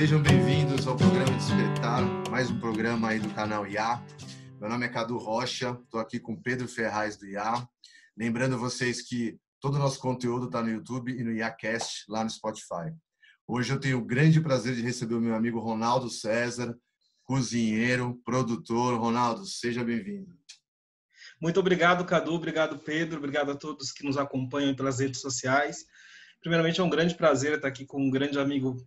Sejam bem-vindos ao programa Despertar, mais um programa aí do canal IA. Meu nome é Cadu Rocha, estou aqui com Pedro Ferraz do IA. Lembrando vocês que todo o nosso conteúdo está no YouTube e no IACast, lá no Spotify. Hoje eu tenho o grande prazer de receber o meu amigo Ronaldo César, cozinheiro, produtor. Ronaldo, seja bem-vindo. Muito obrigado, Cadu. Obrigado, Pedro. Obrigado a todos que nos acompanham pelas redes sociais. Primeiramente, é um grande prazer estar aqui com um grande amigo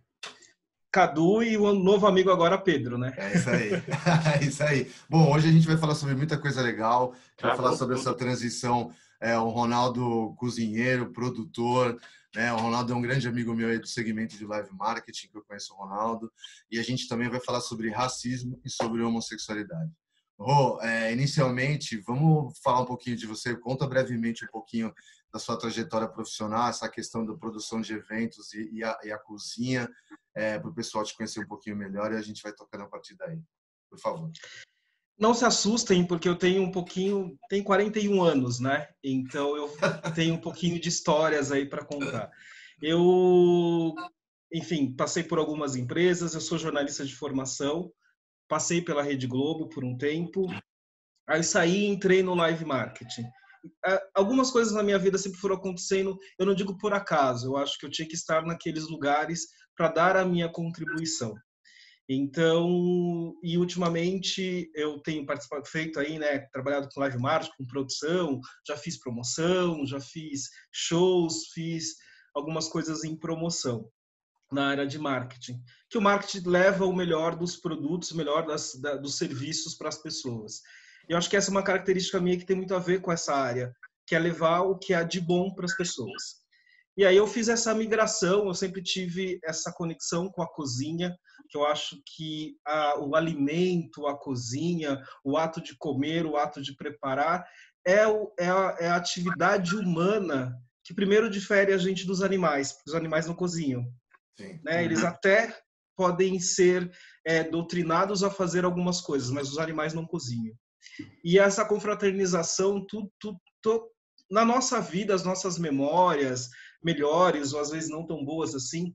Cadu e o novo amigo agora Pedro, né? É isso aí. é isso aí. Bom, hoje a gente vai falar sobre muita coisa legal. A gente vai tá falar sobre essa transição. É, o Ronaldo cozinheiro, produtor, né? O Ronaldo é um grande amigo meu aí do segmento de live marketing, que eu conheço o Ronaldo. E a gente também vai falar sobre racismo e sobre homossexualidade. Rô, é, inicialmente, vamos falar um pouquinho de você. Conta brevemente um pouquinho da sua trajetória profissional, essa questão da produção de eventos e, e, a, e a, cozinha, é, para o pessoal te conhecer um pouquinho melhor e a gente vai tocando a partir daí. Por favor. Não se assustem, porque eu tenho um pouquinho, tenho 41 anos, né? Então eu tenho um pouquinho de histórias aí para contar. Eu, enfim, passei por algumas empresas, eu sou jornalista de formação, passei pela Rede Globo por um tempo, aí saí e entrei no live marketing. Algumas coisas na minha vida sempre foram acontecendo, eu não digo por acaso, eu acho que eu tinha que estar naqueles lugares para dar a minha contribuição. Então, e ultimamente eu tenho participado, feito aí, né, trabalhado com live marketing, com produção, já fiz promoção, já fiz shows, fiz algumas coisas em promoção na área de marketing, que o marketing leva o melhor dos produtos, o melhor das, da, dos serviços para as pessoas. Eu acho que essa é uma característica minha que tem muito a ver com essa área, que é levar o que há de bom para as pessoas. E aí eu fiz essa migração, eu sempre tive essa conexão com a cozinha, que eu acho que a, o alimento, a cozinha, o ato de comer, o ato de preparar, é, o, é, a, é a atividade humana que primeiro difere a gente dos animais, porque os animais não cozinham. Né? Eles uhum. até podem ser é, doutrinados a fazer algumas coisas, mas os animais não cozinham. E essa confraternização, tudo, tudo, tudo, na nossa vida, as nossas memórias, melhores ou às vezes não tão boas assim,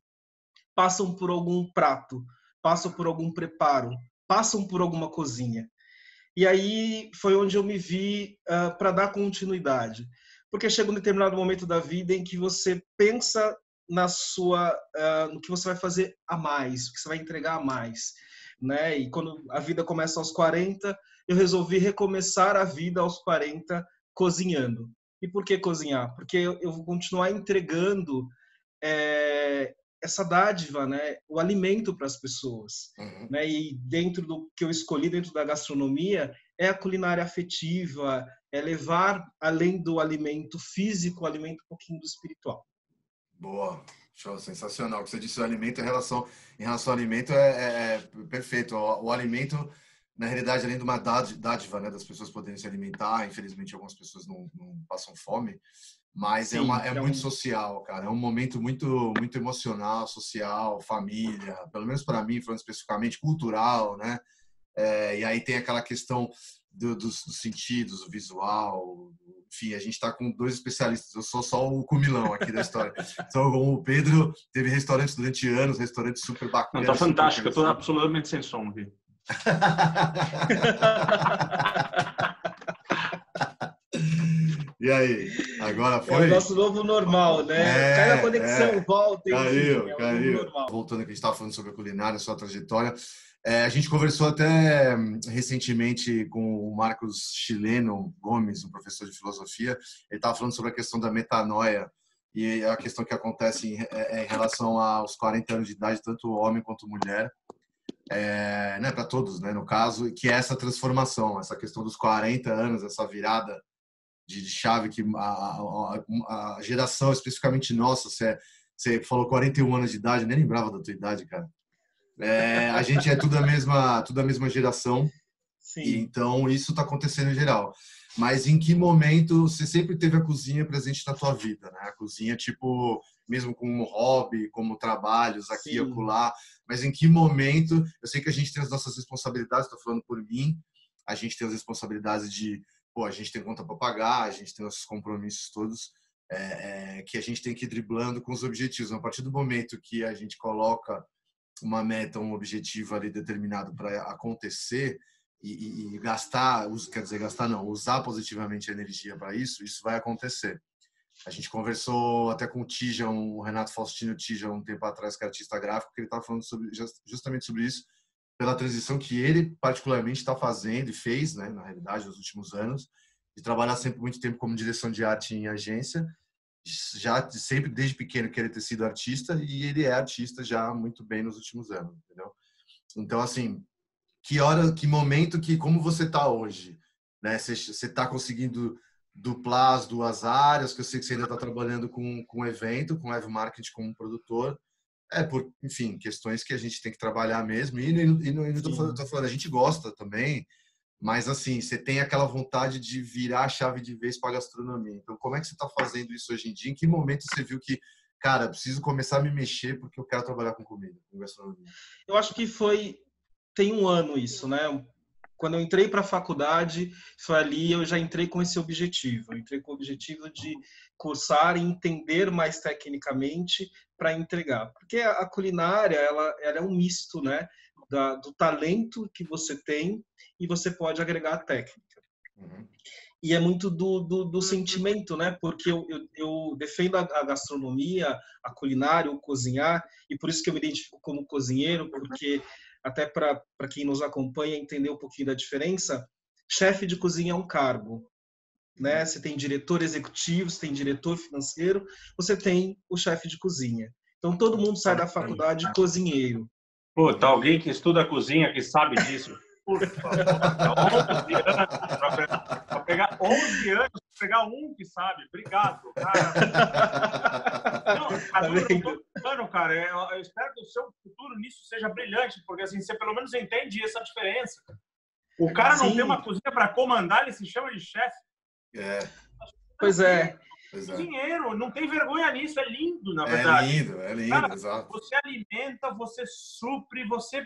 passam por algum prato, passam por algum preparo, passam por alguma cozinha. E aí foi onde eu me vi uh, ah, para dar continuidade. Porque chega um determinado momento da vida em que você pensa na sua uh, no que você vai fazer a mais, o que você vai entregar a mais, né? E quando a vida começa aos 40, eu resolvi recomeçar a vida aos 40 cozinhando. E por que cozinhar? Porque eu, vou continuar entregando é, essa dádiva, né? O alimento para as pessoas, uhum. né? E dentro do que eu escolhi dentro da gastronomia é a culinária afetiva, é levar além do alimento físico, o alimento um pouquinho do espiritual. Boa, show, sensacional. O que você disse, o alimento em relação, em relação ao alimento é, é, é perfeito. O, o, alimento, na realidade, além de uma dádiva, né, das pessoas poderem se alimentar, infelizmente algumas pessoas não, não passam fome, mas é Sim, é, uma, é, é muito social, cara. É um momento muito, muito emocional, social, família, pelo menos para mim, falando especificamente, cultural, né? É, e aí tem aquela questão do, dos, dos, sentidos, o visual, enfim, a gente está com dois especialistas. Eu sou só o cumilão aqui da história. Então, o Pedro teve restaurantes durante anos, restaurantes super bacanas. Não, tá fantástico, eu estou absolutamente sem som aqui. e aí? Agora foi? É o nosso novo normal, né? É, Cai a conexão, é. volta. Caiu, enfim, é caiu. Voltando aqui, a gente estava falando sobre a culinária, sua trajetória. É, a gente conversou até hum, recentemente com o Marcos Chileno Gomes, um professor de filosofia. Ele estava falando sobre a questão da metanoia e a questão que acontece em, é, é em relação aos 40 anos de idade, tanto homem quanto mulher, é, né, para todos, né, no caso, que é essa transformação, essa questão dos 40 anos, essa virada de, chave que a, a, a, geração, especificamente nossa, você, você falou 41 anos de idade, nem lembrava da tua idade, cara. É, a gente é tudo a mesma, tudo a mesma geração. Então isso está acontecendo em geral. Mas em que momento você sempre teve a cozinha presente na tua vida, né? A cozinha tipo mesmo como hobby, como trabalhos aqui e acolá, mas em que momento, eu sei que a gente tem as nossas responsabilidades, estou falando por mim, a gente tem as responsabilidades de, pô, a gente tem conta para pagar, a gente tem nossos compromissos todos, é, é, que a gente tem que ir driblando com os objetivos. A partir do momento que a gente coloca uma meta, um objetivo ali determinado para acontecer e, e, e, gastar, quer dizer, gastar não, usar positivamente a energia para isso, isso vai acontecer. A gente conversou até com o Tija, o Renato Faustino Tija, um tempo atrás, que é artista gráfico, que ele estava falando sobre, justamente sobre isso, pela transição que ele particularmente está fazendo e fez, né, na realidade, nos últimos anos, de trabalhar sempre muito tempo como direção de arte em agência, já sempre desde pequeno querer ter sido artista e ele é artista já muito bem nos últimos anos, entendeu? Então assim, que hora, que momento, que como você está hoje, né? Você está conseguindo duplar as duas áreas, que eu sei que você ainda está trabalhando com com evento, com live marketing como produtor, é por, enfim, questões que a gente tem que trabalhar mesmo e, e, e não estou falando, falando, a gente gosta também, mas assim, você tem aquela vontade de virar a chave de vez para a gastronomia. Então, como é que você está fazendo isso hoje em dia? Em que momento você viu que, cara, preciso começar a me mexer porque eu quero trabalhar com comida, com gastronomia? Eu acho que foi tem um ano isso, né? Quando eu entrei para a faculdade, foi ali eu já entrei com esse objetivo. Eu entrei com o objetivo de cursar e entender mais tecnicamente para entregar, porque a culinária ela, ela é um misto, né? Da, do talento que você tem e você pode agregar a técnica. Uhum. E é muito do, do, do sentimento, né? Porque eu, eu, eu defendo a, a, gastronomia, a culinária, o cozinhar, e por isso que eu me identifico como cozinheiro, porque até para quem nos acompanha entender um pouquinho da diferença, chefe de cozinha é um cargo, né? Você tem diretor executivo, você tem diretor financeiro, você tem o chefe de cozinha. Então todo mundo sai da faculdade cozinheiro. Puta, alguém que estuda cozinha, que sabe disso. Por favor, 11 anos para pegar 11 anos, para pegar um que sabe. Obrigado, cara. Não, tá mano, cara, eu espero que o seu futuro nisso seja brilhante, porque assim, você pelo menos entende essa diferença. O cara não Sim. tem uma cozinha para comandar, ele se chama de chefe. É. Pois é. Exato. dinheiro, não tem vergonha nisso, é lindo, na é verdade. É lindo, é lindo, Cara, exato. Você alimenta, você supre, você.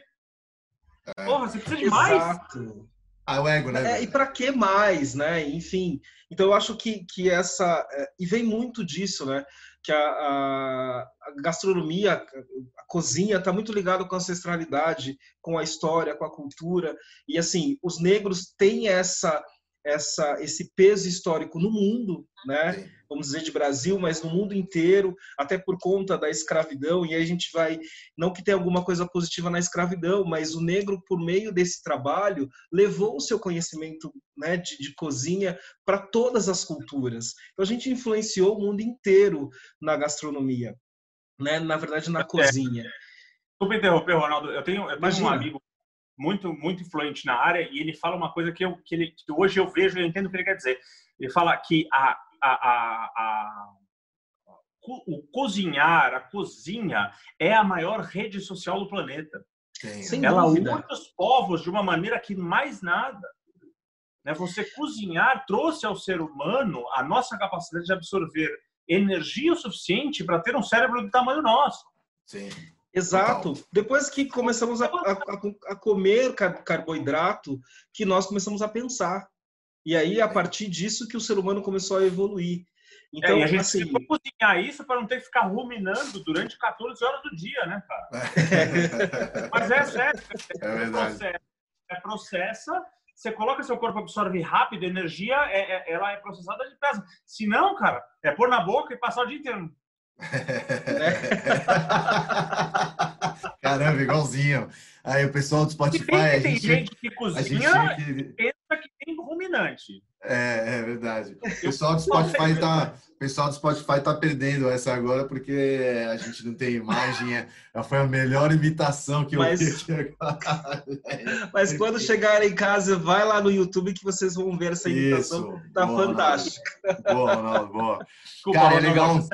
É. Porra, você precisa de mais. Exato. Ah, o ego, né? É, e para que mais, né? Enfim, então eu acho que, que essa. É, e vem muito disso, né? Que a, a, a gastronomia, a cozinha está muito ligado com a ancestralidade, com a história, com a cultura. E assim, os negros têm essa essa, esse peso histórico no mundo, né? Vamos dizer de Brasil, mas no mundo inteiro, até por conta da escravidão. E aí a gente vai, não que tenha alguma coisa positiva na escravidão, mas o negro, por meio desse trabalho, levou o seu conhecimento né, de, de cozinha para todas as culturas. Então a gente influenciou o mundo inteiro na gastronomia, né? Na verdade, na é. cozinha. Desculpa interromper, Ronaldo. Eu tenho, eu tenho um amigo muito muito influente na área e ele fala uma coisa que, eu, que, ele, que hoje eu vejo e eu entendo o que ele quer dizer. Ele fala que a, a, a, a o cozinhar, a cozinha é a maior rede social do planeta. Sim. Ela une os povos de uma maneira que mais nada. Né? Você cozinhar trouxe ao ser humano a nossa capacidade de absorver energia o suficiente para ter um cérebro do tamanho nosso. Sim. Exato. Total. Depois que começamos a, a, a, comer carboidrato, que nós começamos a pensar. E aí, a partir disso, que o ser humano começou a evoluir. Então, é, e a gente assim, cozinhar isso para não ter que ficar ruminando durante 14 horas do dia, né, cara? É. Mas é sério. É, é verdade. É processa, você coloca seu corpo absorve rápido, energia, é, é, ela é processada depressa. Se não, cara, é pôr na boca e passar o dia inteiro Caramba, igualzinho. Aí o pessoal do Spotify. Tem, a gente, gente que cozinha gente... que tem ruminante. É, é verdade. O pessoal do Spotify tá, pessoal do Spotify tá perdendo essa agora porque a gente não tem imagem. É, foi a melhor imitação que eu mas, vi Mas quando chegar em casa, vai lá no YouTube que vocês vão ver essa imitação. Isso, tá boa, fantástica. Boa, Ronaldo, boa. Desculpa, Cara, é legal.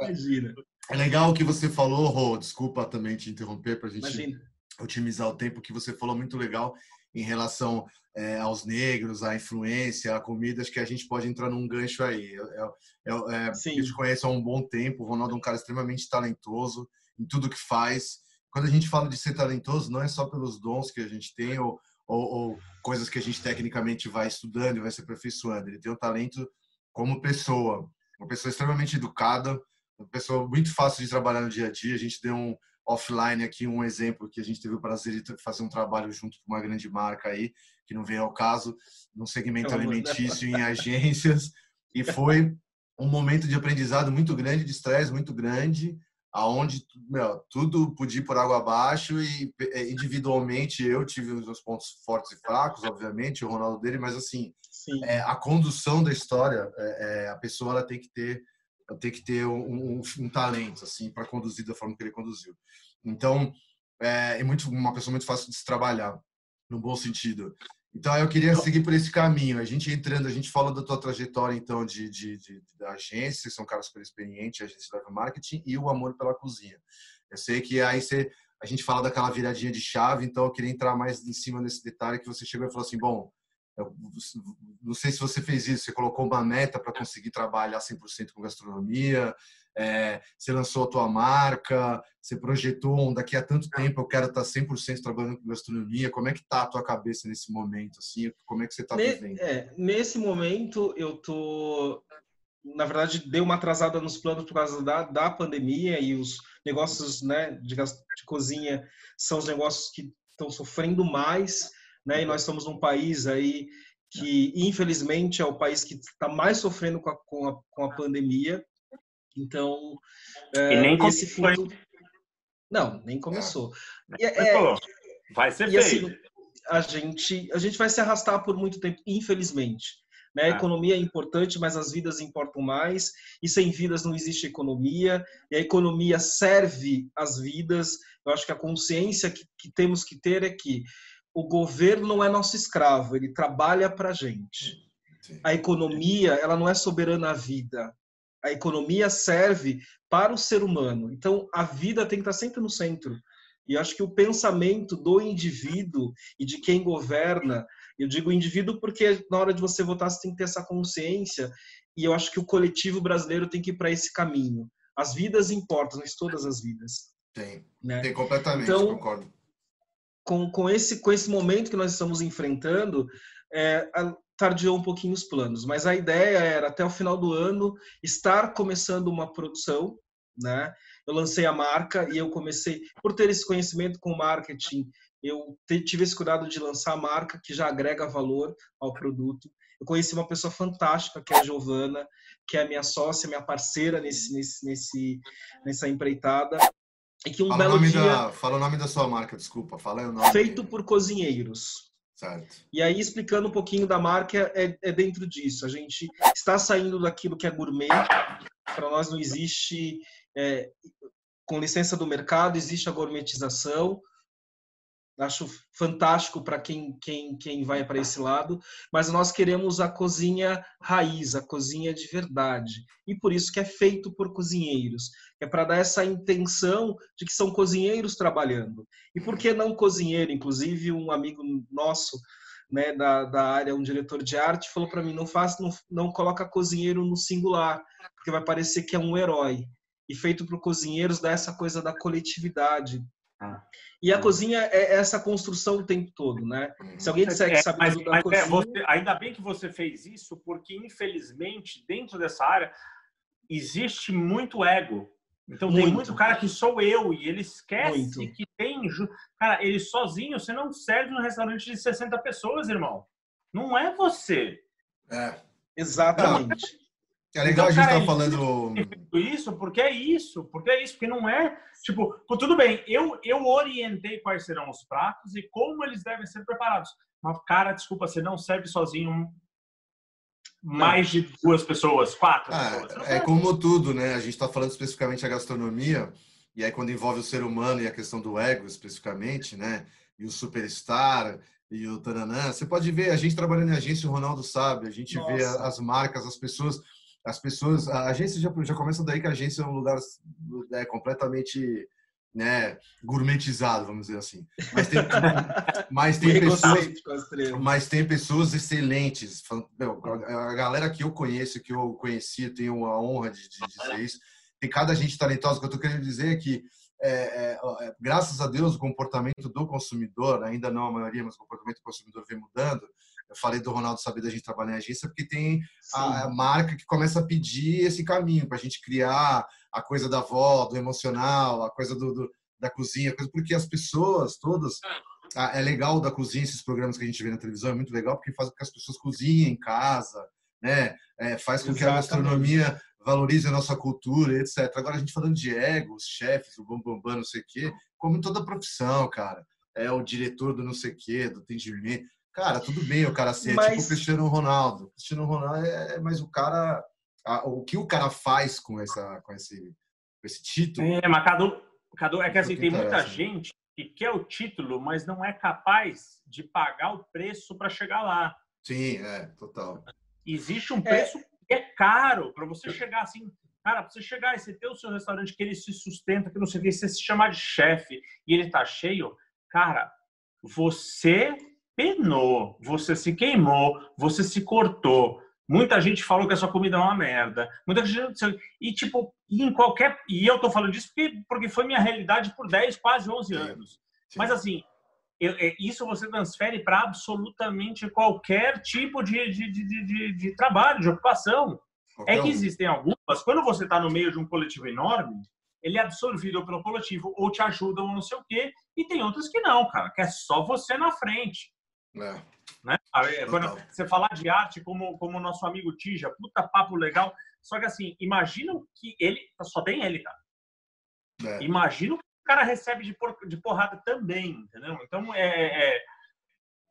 Imagina. É legal o que você falou, Rô. Desculpa também te interromper para a gente Imagina. otimizar o tempo que você falou muito legal em relação é, aos negros, à influência, a comidas que a gente pode entrar num gancho aí. Eu, eu, é, eu te conheço há um bom tempo, o Ronaldo é um cara extremamente talentoso em tudo que faz. Quando a gente fala de ser talentoso, não é só pelos dons que a gente tem ou, ou, ou coisas que a gente tecnicamente vai estudando e vai se aperfeiçoando. Ele tem um talento como pessoa, uma pessoa extremamente educada, uma pessoa muito fácil de trabalhar no dia a dia. A gente deu um, offline aqui um exemplo que a gente teve o prazer de fazer um trabalho junto com uma grande marca aí, que não vem ao caso, no segmento alimentício em agências, e foi um momento de aprendizado muito grande, de estresse muito grande, aonde meu, tudo podia ir por água abaixo e é, individualmente eu tive os meus pontos fortes e fracos, obviamente, o Ronaldo dele, mas assim, é, a condução da história, é, é, a pessoa ela tem que ter tem que ter um, um, um talento assim para conduzir da forma que ele conduziu. Então, é, é, muito uma pessoa muito fácil de se trabalhar, no bom sentido. Então, eu queria seguir por esse caminho. A gente entrando, a gente fala da tua trajetória, então, de, de, de, da agência, são caras super experientes, agência de marketing, e o amor pela cozinha. Eu sei que aí você, a gente fala daquela viradinha de chave, então eu queria entrar mais em cima nesse detalhe que você chegou e falou assim, bom, eu não sei se você fez isso, você colocou uma meta para conseguir trabalhar 100% com gastronomia, é, você lançou a tua marca, você projetou um, daqui a tanto tempo eu quero estar 100% trabalhando com gastronomia, como é que tá a tua cabeça nesse momento, assim, como é que você está vivendo? É, nesse momento eu tô, na verdade, deu uma atrasada nos planos por causa da, da pandemia e os negócios né, de, de cozinha são os negócios que estão sofrendo mais, né? E nós estamos num país aí que, infelizmente, é o país que está mais sofrendo com a, com a, com a pandemia. Então, é, e nem esse fundo... Não, nem começou. É, é, vai ser feito. Assim, a gente, a gente vai se arrastar por muito tempo, infelizmente. Né? A economia é importante, mas as vidas importam mais. E sem vidas não existe economia. E a economia serve as vidas. Eu acho que a consciência que, que temos que ter é que o governo não é nosso escravo, ele trabalha para a gente. A economia, ela não é soberana à vida. A economia serve para o ser humano. Então, a vida tem que estar sempre no centro. E acho que o pensamento do indivíduo e de quem governa, eu digo indivíduo porque na hora de você votar você tem que ter essa consciência, e eu acho que o coletivo brasileiro tem que ir para esse caminho. As vidas importam, mas todas as vidas. Tem, né? tem completamente, então, concordo com, com, esse, com esse momento que nós estamos enfrentando, é, tardiou um pouquinho os planos. Mas a ideia era, até o final do ano, estar começando uma produção. Né? Eu lancei a marca e eu comecei, por ter esse conhecimento com marketing, eu tive esse cuidado de lançar a marca que já agrega valor ao produto. Eu conheci uma pessoa fantástica, que é a Giovana, que é minha sócia, minha parceira nesse, nesse, nesse, nessa empreitada. E que um fala belo dia... Da, fala o nome da sua marca, desculpa. Fala o nome. Feito por cozinheiros. Certo. E aí, explicando um pouquinho da marca, é, é dentro disso. A gente está saindo daquilo que é gourmet. Para nós não existe, é, com licença do mercado, existe a gourmetização acho fantástico para quem, quem, quem vai para esse lado, mas nós queremos a cozinha raiz, a cozinha de verdade. E por isso que é feito por cozinheiros. É para dar essa intenção de que são cozinheiros trabalhando. E por que não cozinheiro? Inclusive, um amigo nosso né, da, da área, um diretor de arte, falou para mim: não, faz, não, não coloca cozinheiro no singular, porque vai parecer que é um herói. E feito para cozinheiros dá essa coisa da coletividade. E a cozinha é essa construção o tempo todo, né? Se alguém disser que é, sabe mas, mas é, cozinha... É, você, ainda bem que você fez isso, porque infelizmente dentro dessa área existe muito ego. Então muito. tem muito cara que sou eu e ele esquece muito. que tem, cara, ele sozinho, você não serve num restaurante de 60 pessoas, irmão. Não é você. É. Exatamente. É legal então, a gente estar tá falando. Isso, porque é isso, porque é isso, porque não é. Tipo, tudo bem, eu, eu orientei quais serão os pratos e como eles devem ser preparados. Mas, cara, desculpa, você não serve sozinho mais de duas pessoas, quatro ah, pessoas. É como tudo, né? A gente está falando especificamente a gastronomia, e aí quando envolve o ser humano e a questão do ego especificamente, né? E o superstar e o tananã, você pode ver, a gente trabalhando em agência, o Ronaldo sabe, a gente Nossa. vê as marcas, as pessoas as pessoas, a agência já, já começa daí que a agência é um lugar é, completamente né, gourmetizado, vamos dizer assim. Mas tem, mas tem pessoas, mas tem pessoas excelentes. A galera que eu conheço, que eu conheci, tenho a honra de, de dizer isso. Tem cada gente talentosa. O que eu estou querendo dizer é que é, é, é, graças a Deus, o comportamento do consumidor, ainda não a maioria, mas o comportamento do consumidor vem mudando. Eu falei do Ronaldo saber da gente trabalhar em agência, porque tem a, a, marca que começa a pedir esse caminho para a gente criar a coisa da avó, do emocional, a coisa do, do da cozinha, porque as pessoas todas. É legal da cozinha, esses programas que a gente vê na televisão, é muito legal porque faz com que as pessoas cozinhem em casa, né? É, faz com Exatamente. que a gastronomia valorize a nossa cultura, etc. Agora a gente falando de egos, chefes, o bambambam, bam, bam, não sei o quê, como em toda profissão, cara. É o diretor do não sei o quê, do atendimento. Cara, tudo bem o cara ser Mas... tipo o Cristiano Ronaldo. O Cristiano Ronaldo é, é mais o cara. o que o cara faz com, essa, com, esse, com esse título. É, mas Cadu, Cadu é que assim, tem muita gente que quer o título, mas não é capaz de pagar o preço para chegar lá. Sim, é, total. Existe um preço é. que é caro para você chegar assim. Cara, para você chegar e você ter o seu restaurante que ele se sustenta, que não sei o que, você se chamar de chefe e ele tá cheio, cara, você penou, você se queimou, você se cortou. Muita gente falou que a sua comida é uma merda. Muita gente e tipo, em qualquer e eu tô falando disso porque, foi minha realidade por 10, quase 11 anos. Sim. Mas assim, eu, é, isso você transfere para absolutamente qualquer tipo de, de, de, de, de trabalho, de ocupação. Qualquer é que existem algumas, quando você está no meio de um coletivo enorme, ele é absorvido pelo coletivo ou te ajuda ou não sei o quê, e tem outras que não, cara, que é só você na frente. É. Né? Quando você falar de arte, como, como o nosso amigo Tija, puta papo legal. Só que assim, imagina que ele. Só tem ele, cara. É. Imagina o que o cara recebe de, por, de porrada também, entendeu? Então é, é,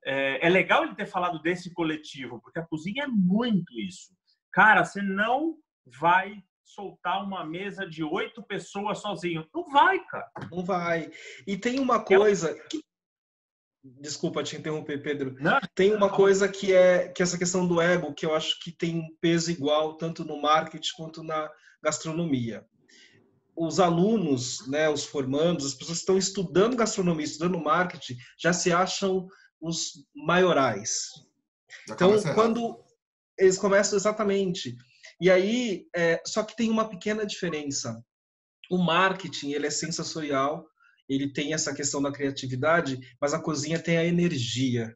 é, é legal ele ter falado desse coletivo, porque a cozinha é muito isso. Cara, você não vai soltar uma mesa de oito pessoas sozinho. Não vai, cara. Não vai. E tem uma coisa que Desculpa te interromper, Pedro. Não. Tem uma coisa que é que é essa questão do ego, que eu acho que tem um peso igual tanto no marketing quanto na gastronomia. Os alunos, né, os formandos, as pessoas que estão estudando gastronomia, estudando marketing, já se acham os maiorais. Já então, quando eles começam exatamente. E aí, é, só que tem uma pequena diferença. O marketing ele é sensorial, ele tem essa questão da criatividade, mas a cozinha tem a energia.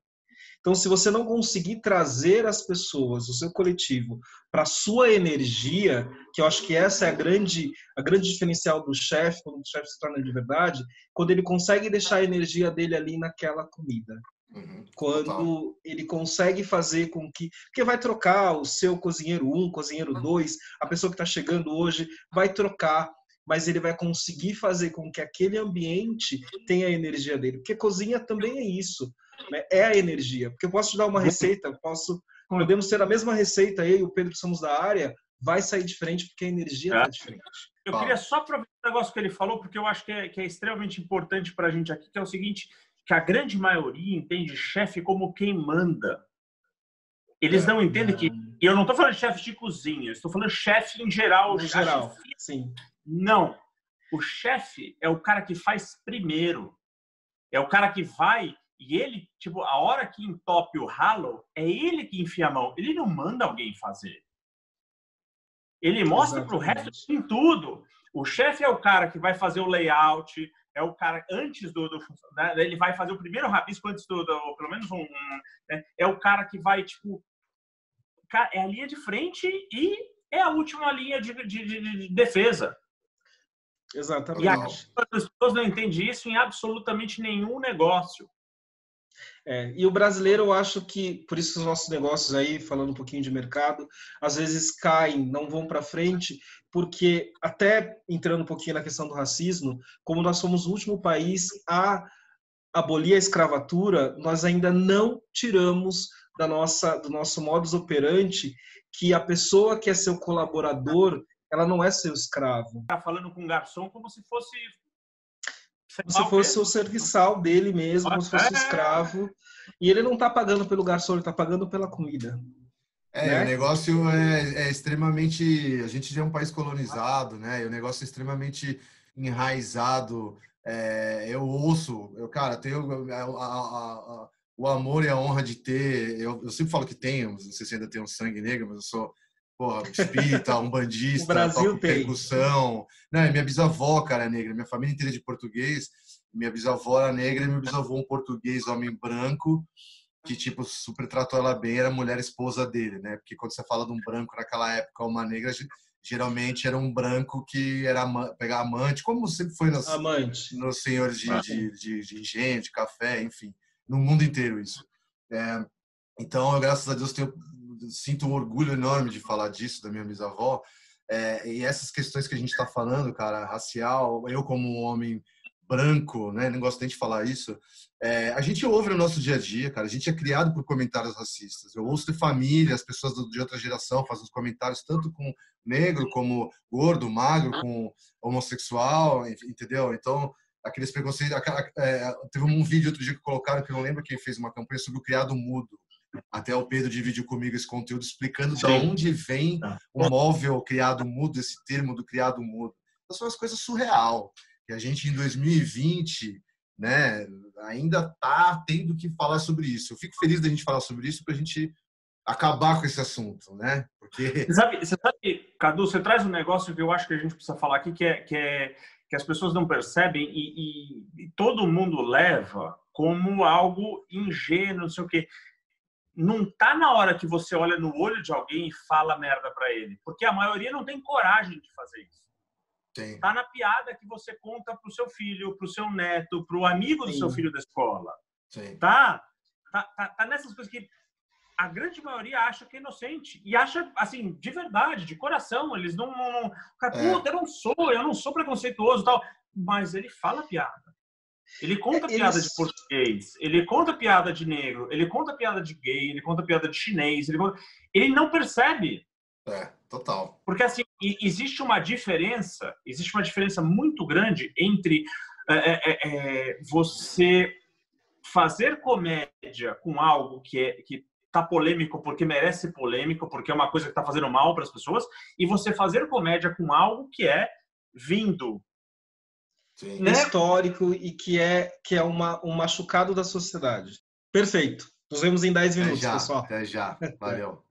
Então, se você não conseguir trazer as pessoas, o seu coletivo, para a sua energia, que eu acho que essa é a grande, a grande diferencial do chefe, quando o chefe se torna de verdade, quando ele consegue deixar a energia dele ali naquela comida. Uhum, quando total. ele consegue fazer com que. Porque vai trocar o seu cozinheiro 1, um, cozinheiro 2, a pessoa que está chegando hoje vai trocar mas ele vai conseguir fazer com que aquele ambiente tenha a energia dele. Porque cozinha também é isso, né? é a energia. Porque eu posso te dar uma receita, posso, podemos ter a mesma receita, eu e o Pedro que somos da área, vai sair diferente porque a energia está é. diferente. Eu queria só aproveitar o negócio que ele falou, porque eu acho que é, que é extremamente importante para a gente aqui, que é o seguinte, que a grande maioria entende chefe como quem manda. Eles não entendem que. E eu não estou falando chefe de cozinha, estou falando chefe em geral. Em geral, sim. Não. O chefe é o cara que faz primeiro. É o cara que vai e ele, tipo, a hora que entope o ralo, é ele que enfia a mão. Ele não manda alguém fazer. Ele mostra para o resto em tudo. O chefe é o cara que vai fazer o layout, é o cara antes do, do né? ele vai fazer o primeiro rabisco antes do, do pelo menos um, né? é o cara que vai tipo é a linha de frente e é a última linha de, de, de defesa. Exatamente. E as pessoas não entendem isso em absolutamente nenhum negócio. É, e o brasileiro, eu acho que, por isso que os nossos negócios aí, falando um pouquinho de mercado, às vezes caem, não vão para frente, porque, até entrando um pouquinho na questão do racismo, como nós somos o último país a abolir a escravatura, nós ainda não tiramos da nossa, do nosso modus operandi que a pessoa que é seu colaborador, ela não é seu escravo. Tá falando com o garçom como se fosse como se fosse o serviçal dele mesmo, como se fosse o escravo. E ele não está pagando pelo garçom, ele está pagando pela comida. É, né? o negócio é, é, extremamente. A gente já é um país colonizado, né? E o negócio é extremamente enraizado. É, eu ouço, eu, cara, tenho a, a, a, o amor e a honra de ter. Eu, eu sempre falo que tenho, não sei se ainda tenho sangue negro, mas eu sou porra, espírita, um bandista, o Brasil tem. percussão. Não, minha bisavó, cara, é negra. Minha família inteira é de português. Minha bisavó era negra e meu bisavô um português, homem branco, que, tipo, super tratou ela bem, era mulher esposa dele, né? Porque quando você fala de um branco naquela época, uma negra, geralmente era um branco que era pegar amante, como sempre foi nos, amante. nos senhores de, de, de, de engenho, de café, enfim, no mundo inteiro isso. É, então, eu, graças a Deus, tenho, sinto um orgulho enorme de falar disso, da minha bisavó. É, e essas questões que a gente está falando, cara, racial, eu como um homem branco, né? Não gosto nem de falar isso. É, a gente ouve no nosso dia a dia, cara. A gente é criado por comentários racistas. Eu ouço de família, as pessoas de outra geração fazem os comentários tanto com negro como gordo, magro, com homossexual, entendeu? Então aqueles preconceitos. É, teve um vídeo outro dia que colocaram que eu não lembro quem fez uma campanha sobre o criado mudo. Até o Pedro dividiu comigo esse conteúdo explicando Sim. de onde vem tá. o móvel criado mudo, esse termo do criado mudo. Então, são as coisas surreal que a gente em 2020 né, ainda está tendo que falar sobre isso. Eu fico feliz da gente falar sobre isso para a gente acabar com esse assunto, né? Porque você sabe, você sabe, Cadu, você traz um negócio que eu acho que a gente precisa falar aqui que é que, é, que as pessoas não percebem e, e, e todo mundo leva como algo ingênuo, não sei o quê. Não tá na hora que você olha no olho de alguém e fala merda para ele, porque a maioria não tem coragem de fazer isso. Sim. Tá na piada que você conta pro seu filho, pro seu neto, pro amigo do Sim. seu filho da escola. Sim. Tá? Tá, tá? tá nessas coisas que a grande maioria acha que é inocente. E acha, assim, de verdade, de coração. Eles não. não cara, é. puta, eu não sou, eu não sou preconceituoso tal. Mas ele fala piada. Ele conta é, piada de português, ele conta piada de negro, ele conta piada de gay, ele conta piada de chinês, ele, conta... ele não percebe é, total. Porque assim, existe uma diferença, existe uma diferença muito grande entre é, é, é, é, você fazer comédia com algo que é que tá polêmico porque merece polêmico, porque é uma coisa que está fazendo mal para as pessoas, e você fazer comédia com algo que é vindo né? histórico e que é que é uma, um machucado da sociedade. Perfeito. Nos vemos em 10 minutos, até já, pessoal. Até já. Valeu.